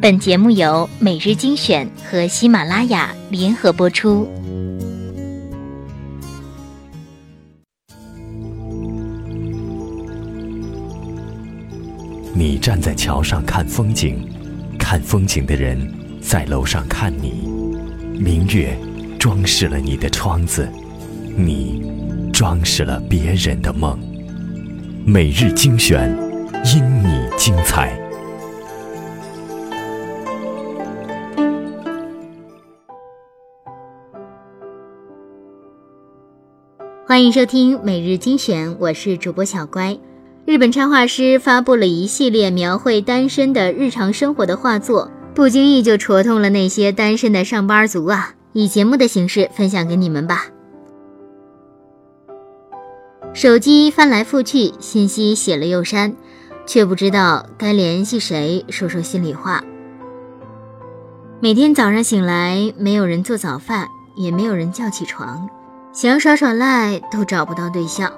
本节目由每日精选和喜马拉雅联合播出。你站在桥上看风景，看风景的人在楼上看你。明月装饰了你的窗子，你装饰了别人的梦。每日精选，因你精彩。欢迎收听每日精选，我是主播小乖。日本插画师发布了一系列描绘单身的日常生活的画作，不经意就戳痛了那些单身的上班族啊！以节目的形式分享给你们吧。手机翻来覆去，信息写了又删，却不知道该联系谁说说心里话。每天早上醒来，没有人做早饭，也没有人叫起床。想耍耍赖都找不到对象，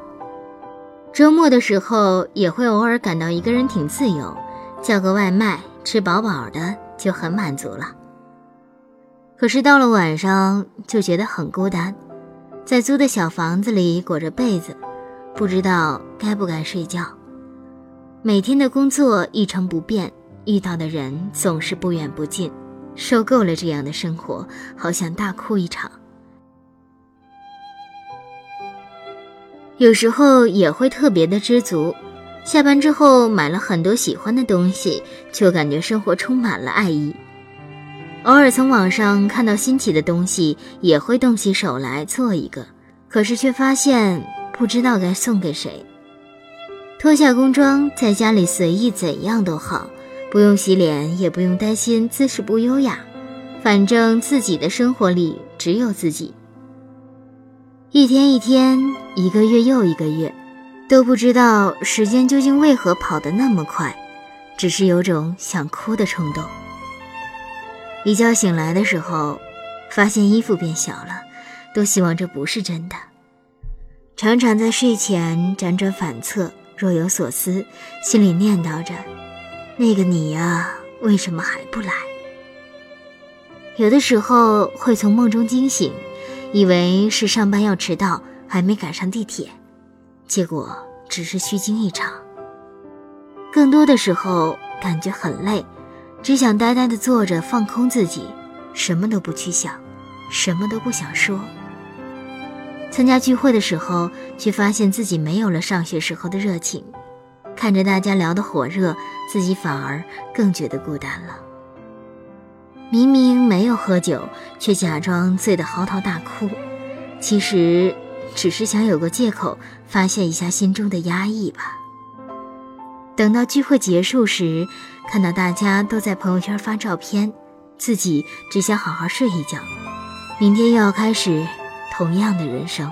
周末的时候也会偶尔感到一个人挺自由，叫个外卖吃饱饱的就很满足了。可是到了晚上就觉得很孤单，在租的小房子里裹着被子，不知道该不该睡觉。每天的工作一成不变，遇到的人总是不远不近，受够了这样的生活，好想大哭一场。有时候也会特别的知足，下班之后买了很多喜欢的东西，就感觉生活充满了爱意。偶尔从网上看到新奇的东西，也会动起手来做一个，可是却发现不知道该送给谁。脱下工装，在家里随意怎样都好，不用洗脸，也不用担心姿势不优雅，反正自己的生活里只有自己。一天一天，一个月又一个月，都不知道时间究竟为何跑得那么快，只是有种想哭的冲动。一觉醒来的时候，发现衣服变小了，都希望这不是真的。常常在睡前辗转反侧，若有所思，心里念叨着：“那个你呀，为什么还不来？”有的时候会从梦中惊醒。以为是上班要迟到，还没赶上地铁，结果只是虚惊一场。更多的时候感觉很累，只想呆呆地坐着放空自己，什么都不去想，什么都不想说。参加聚会的时候，却发现自己没有了上学时候的热情，看着大家聊得火热，自己反而更觉得孤单了。明明没有喝酒，却假装醉得嚎啕大哭，其实只是想有个借口发泄一下心中的压抑吧。等到聚会结束时，看到大家都在朋友圈发照片，自己只想好好睡一觉，明天又要开始同样的人生。